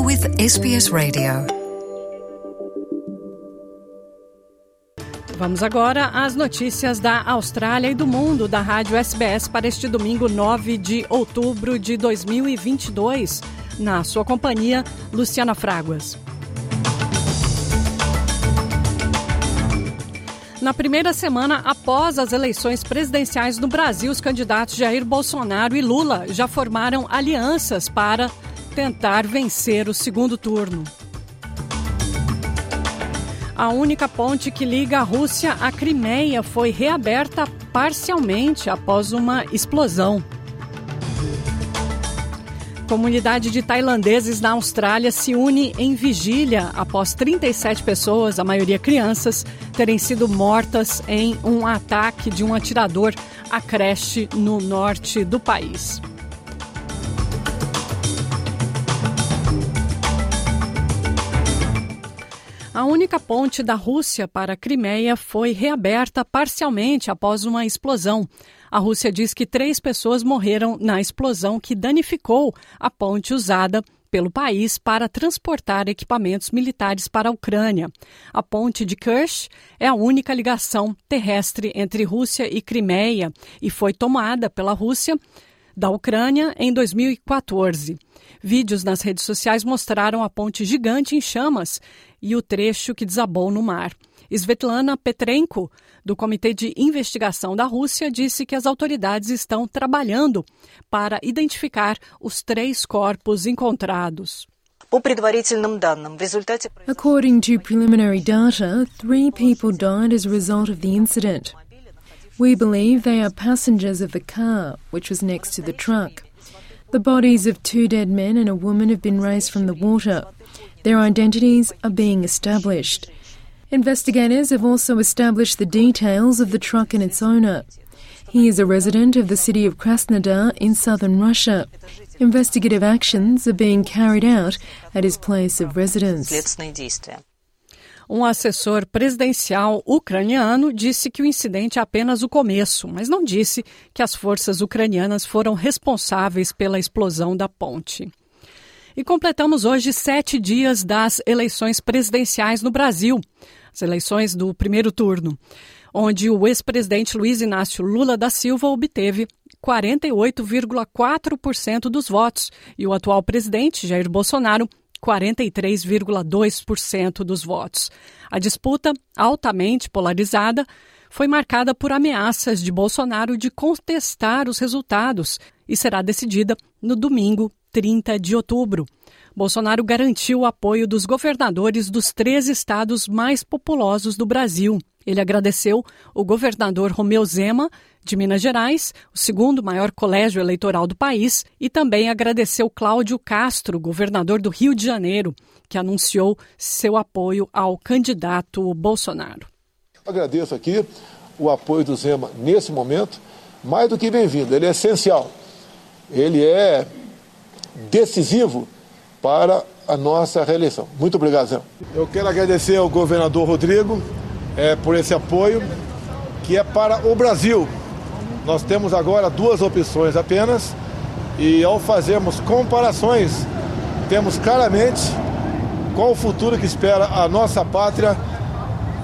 You're with SBS Radio. Vamos agora às notícias da Austrália e do mundo da Rádio SBS para este domingo 9 de outubro de 2022. Na sua companhia, Luciana Fraguas. Na primeira semana após as eleições presidenciais no Brasil, os candidatos Jair Bolsonaro e Lula já formaram alianças para tentar vencer o segundo turno. A única ponte que liga a Rússia à Crimeia foi reaberta parcialmente após uma explosão. Comunidade de tailandeses na Austrália se une em vigília após 37 pessoas, a maioria crianças, terem sido mortas em um ataque de um atirador à creche no norte do país. A única ponte da Rússia para a Crimeia foi reaberta parcialmente após uma explosão. A Rússia diz que três pessoas morreram na explosão que danificou a ponte usada pelo país para transportar equipamentos militares para a Ucrânia. A ponte de Kerch é a única ligação terrestre entre Rússia e Crimeia e foi tomada pela Rússia da Ucrânia em 2014. Vídeos nas redes sociais mostraram a ponte gigante em chamas e o trecho que desabou no mar. Svetlana Petrenko, do Comitê de Investigação da Rússia, disse que as autoridades estão trabalhando para identificar os três corpos encontrados. According to preliminary data, three people died as a result of the incident. We believe they are passengers of the car, which was next to the truck. The bodies of two dead men and a woman have been raised from the water. Their identities are being established. Investigators have also established the details of the truck and its owner. He is a resident of the city of Krasnodar in southern Russia. Investigative actions are being carried out at his place of residence. Um assessor presidencial ucraniano disse que o incidente é apenas o começo, mas não disse que as forças ucranianas foram responsáveis pela explosão da ponte. E completamos hoje sete dias das eleições presidenciais no Brasil as eleições do primeiro turno, onde o ex-presidente Luiz Inácio Lula da Silva obteve 48,4% dos votos e o atual presidente Jair Bolsonaro 43,2% dos votos. A disputa, altamente polarizada, foi marcada por ameaças de Bolsonaro de contestar os resultados e será decidida no domingo, 30 de outubro. Bolsonaro garantiu o apoio dos governadores dos três estados mais populosos do Brasil. Ele agradeceu o governador Romeu Zema, de Minas Gerais, o segundo maior colégio eleitoral do país, e também agradeceu Cláudio Castro, governador do Rio de Janeiro, que anunciou seu apoio ao candidato Bolsonaro. Agradeço aqui o apoio do Zema nesse momento, mais do que bem-vindo, ele é essencial, ele é decisivo para a nossa reeleição. Muito obrigado, Zé. Eu quero agradecer ao governador Rodrigo é, por esse apoio, que é para o Brasil. Nós temos agora duas opções apenas, e ao fazermos comparações, temos claramente qual o futuro que espera a nossa pátria,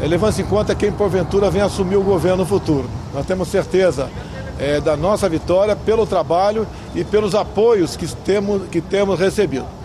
é, levando-se em conta quem porventura vem assumir o governo no futuro. Nós temos certeza é, da nossa vitória pelo trabalho e pelos apoios que temos, que temos recebido.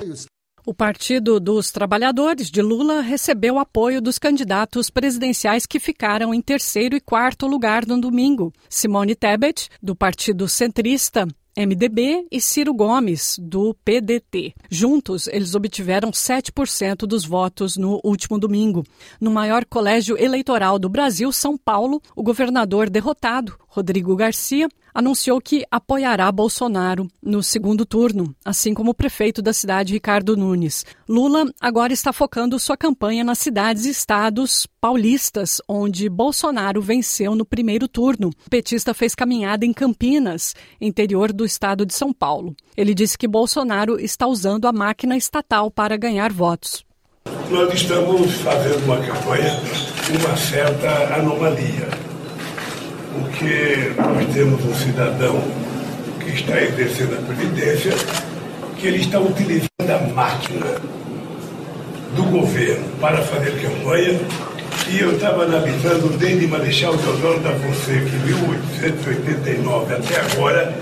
O Partido dos Trabalhadores de Lula recebeu apoio dos candidatos presidenciais que ficaram em terceiro e quarto lugar no domingo. Simone Tebet, do Partido Centrista, MDB e Ciro Gomes, do PDT. Juntos, eles obtiveram 7% dos votos no último domingo. No maior colégio eleitoral do Brasil, São Paulo, o governador derrotado, Rodrigo Garcia, anunciou que apoiará Bolsonaro no segundo turno, assim como o prefeito da cidade, Ricardo Nunes. Lula agora está focando sua campanha nas cidades e estados paulistas, onde Bolsonaro venceu no primeiro turno. O petista fez caminhada em Campinas, interior do estado de São Paulo. Ele disse que Bolsonaro está usando a máquina estatal para ganhar votos. Nós estamos fazendo uma campanha com uma certa anomalia porque nós temos um cidadão que está exercendo a previdência, que ele está utilizando a máquina do governo para fazer campanha e eu estava analisando desde Marechal Deodoro da Fonseca, em 1889 até agora,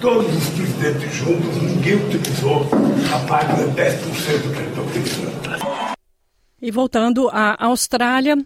todos os presidentes juntos, ninguém utilizou a página 10% que ele está utilizando. E voltando à Austrália,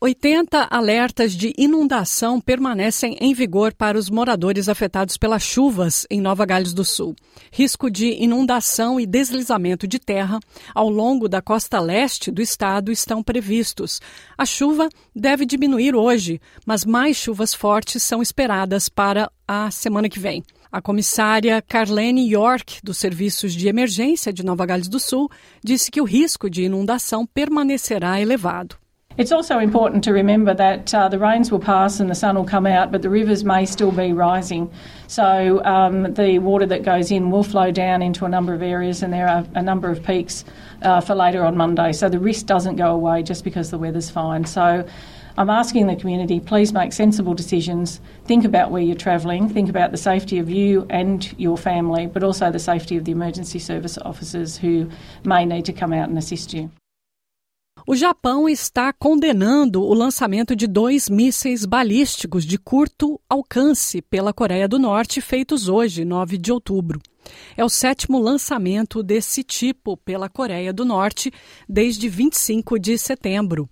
80 alertas de inundação permanecem em vigor para os moradores afetados pelas chuvas em Nova Gales do Sul. Risco de inundação e deslizamento de terra ao longo da costa leste do estado estão previstos. A chuva deve diminuir hoje, mas mais chuvas fortes são esperadas para a semana que vem. A comissária Carlene York, dos Serviços de Emergência de Nova Gales do Sul, disse que o risco de inundação permanecerá elevado. It's also important to remember that uh, the rains will pass and the sun will come out, but the rivers may still be rising. So um, the water that goes in will flow down into a number of areas, and there are a number of peaks uh, for later on Monday. So the risk doesn't go away just because the weather's fine. So I'm asking the community, please make sensible decisions. Think about where you're travelling. Think about the safety of you and your family, but also the safety of the emergency service officers who may need to come out and assist you. O Japão está condenando o lançamento de dois mísseis balísticos de curto alcance pela Coreia do Norte, feitos hoje, 9 de outubro. É o sétimo lançamento desse tipo pela Coreia do Norte desde 25 de setembro.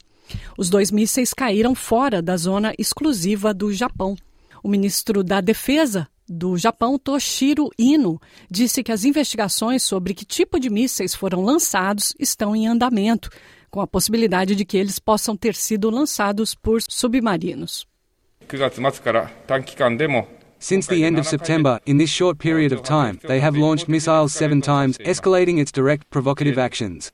Os dois mísseis caíram fora da zona exclusiva do Japão. O ministro da Defesa do Japão, Toshiro Ino, disse que as investigações sobre que tipo de mísseis foram lançados estão em andamento, com a possibilidade de que eles possam ter sido lançados por submarinos. Since the end of September, in this short period of time, they have launched missiles seven times, escalating its direct provocative actions.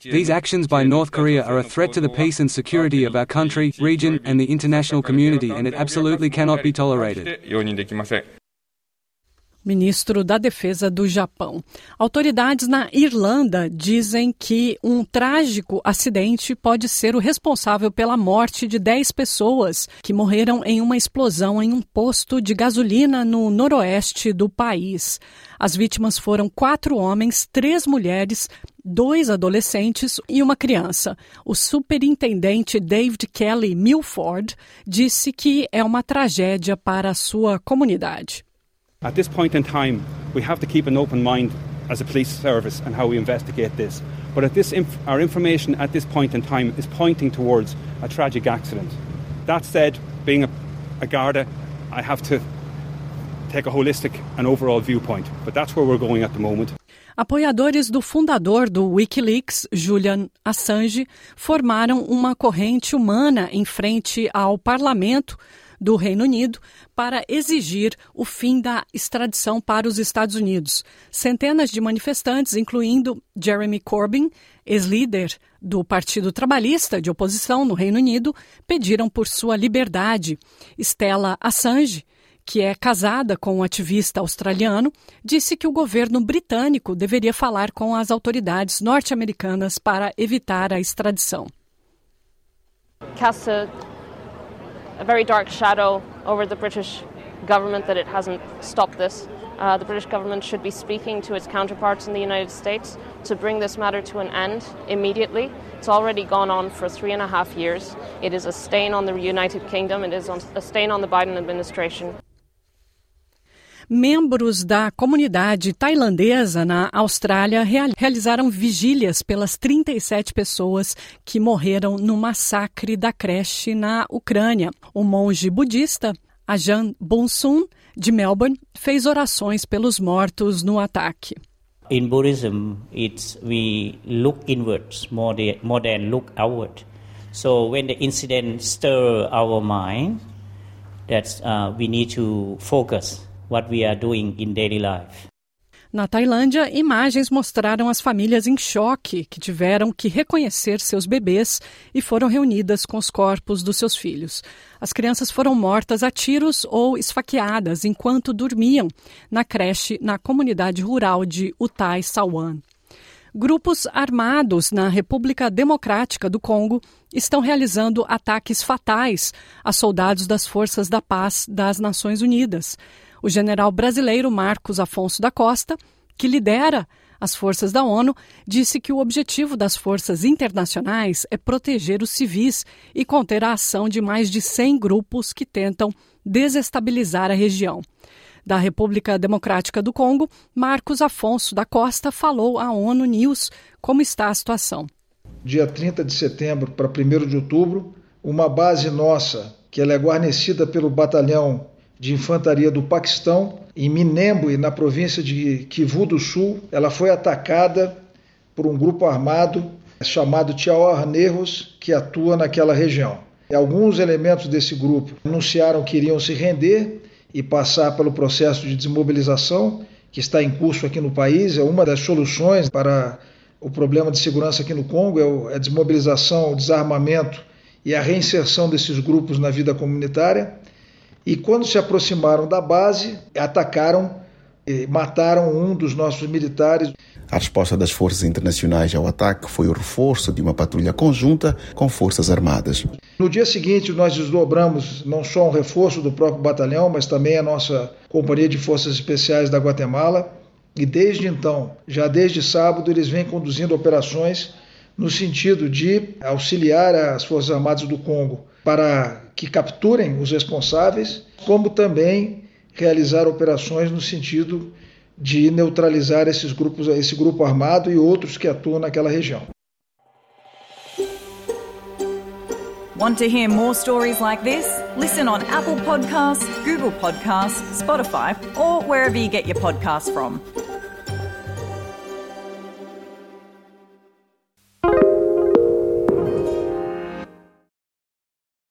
These actions by North Korea are a threat to the peace and security of our country, region, and the international community, and it absolutely cannot be tolerated. Ministro da Defesa do Japão. Autoridades na Irlanda dizem que um trágico acidente pode ser o responsável pela morte de 10 pessoas que morreram em uma explosão em um posto de gasolina no noroeste do país. As vítimas foram quatro homens, três mulheres, dois adolescentes e uma criança. O superintendente David Kelly Milford disse que é uma tragédia para a sua comunidade. At this point in time, we have to keep an open mind as a police service and how we investigate this. But at this inf- our information at this point in time is pointing towards a tragic accident. That said, being a, a Garda, I have to take a holistic and overall viewpoint. But that's where we're going at the moment. Apoiadores do fundador do Wikileaks, Julian Assange, formaram uma corrente humana em frente ao parlamento do Reino Unido para exigir o fim da extradição para os Estados Unidos. Centenas de manifestantes, incluindo Jeremy Corbyn, ex-líder do Partido Trabalhista de oposição no Reino Unido, pediram por sua liberdade. Stella Assange, que é casada com um ativista australiano, disse que o governo britânico deveria falar com as autoridades norte-americanas para evitar a extradição. Cast a, very dark shadow over the British government that it hasn't stopped this. Uh, the British government should be speaking to its counterparts in the United States to bring this matter to an end immediately. It's already gone on for three and a half years. It is a stain on the United Kingdom. It is a stain on the Biden administration. Membros da comunidade tailandesa na Austrália realizaram vigílias pelas 37 pessoas que morreram no massacre da creche na Ucrânia. O monge budista Ajahn Bunsun, de Melbourne, fez orações pelos mortos no ataque. In Buddhism, it's we look inwards more, de, more than look outward. So when the incident stir our mind, that's uh, we need to focus what we are doing in daily life. Na Tailândia, imagens mostraram as famílias em choque que tiveram que reconhecer seus bebês e foram reunidas com os corpos dos seus filhos. As crianças foram mortas a tiros ou esfaqueadas enquanto dormiam na creche na comunidade rural de Utai Sawan. Grupos armados na República Democrática do Congo estão realizando ataques fatais a soldados das Forças da Paz das Nações Unidas. O general brasileiro Marcos Afonso da Costa, que lidera as forças da ONU, disse que o objetivo das forças internacionais é proteger os civis e conter a ação de mais de 100 grupos que tentam desestabilizar a região. Da República Democrática do Congo, Marcos Afonso da Costa falou à ONU News como está a situação. Dia 30 de setembro para 1 de outubro, uma base nossa, que ela é guarnecida pelo Batalhão de Infantaria do Paquistão, em Minembo, na província de Kivu do Sul, ela foi atacada por um grupo armado chamado Tiawar Nerros, que atua naquela região. Alguns elementos desse grupo anunciaram que iriam se render e passar pelo processo de desmobilização que está em curso aqui no país. É uma das soluções para o problema de segurança aqui no Congo, é, é a desmobilização, o desarmamento e a reinserção desses grupos na vida comunitária. E quando se aproximaram da base, atacaram e mataram um dos nossos militares. A resposta das forças internacionais ao ataque foi o reforço de uma patrulha conjunta com forças armadas. No dia seguinte, nós desdobramos não só um reforço do próprio batalhão, mas também a nossa Companhia de Forças Especiais da Guatemala. E desde então, já desde sábado, eles vêm conduzindo operações no sentido de auxiliar as Forças Armadas do Congo para que capturem os responsáveis, como também realizar operações no sentido de neutralizar esses grupos, esse grupo armado e outros que atuam naquela região. Want to hear more stories like this? Listen on Apple Podcasts, Google Podcasts, Spotify, or wherever you get your podcasts from.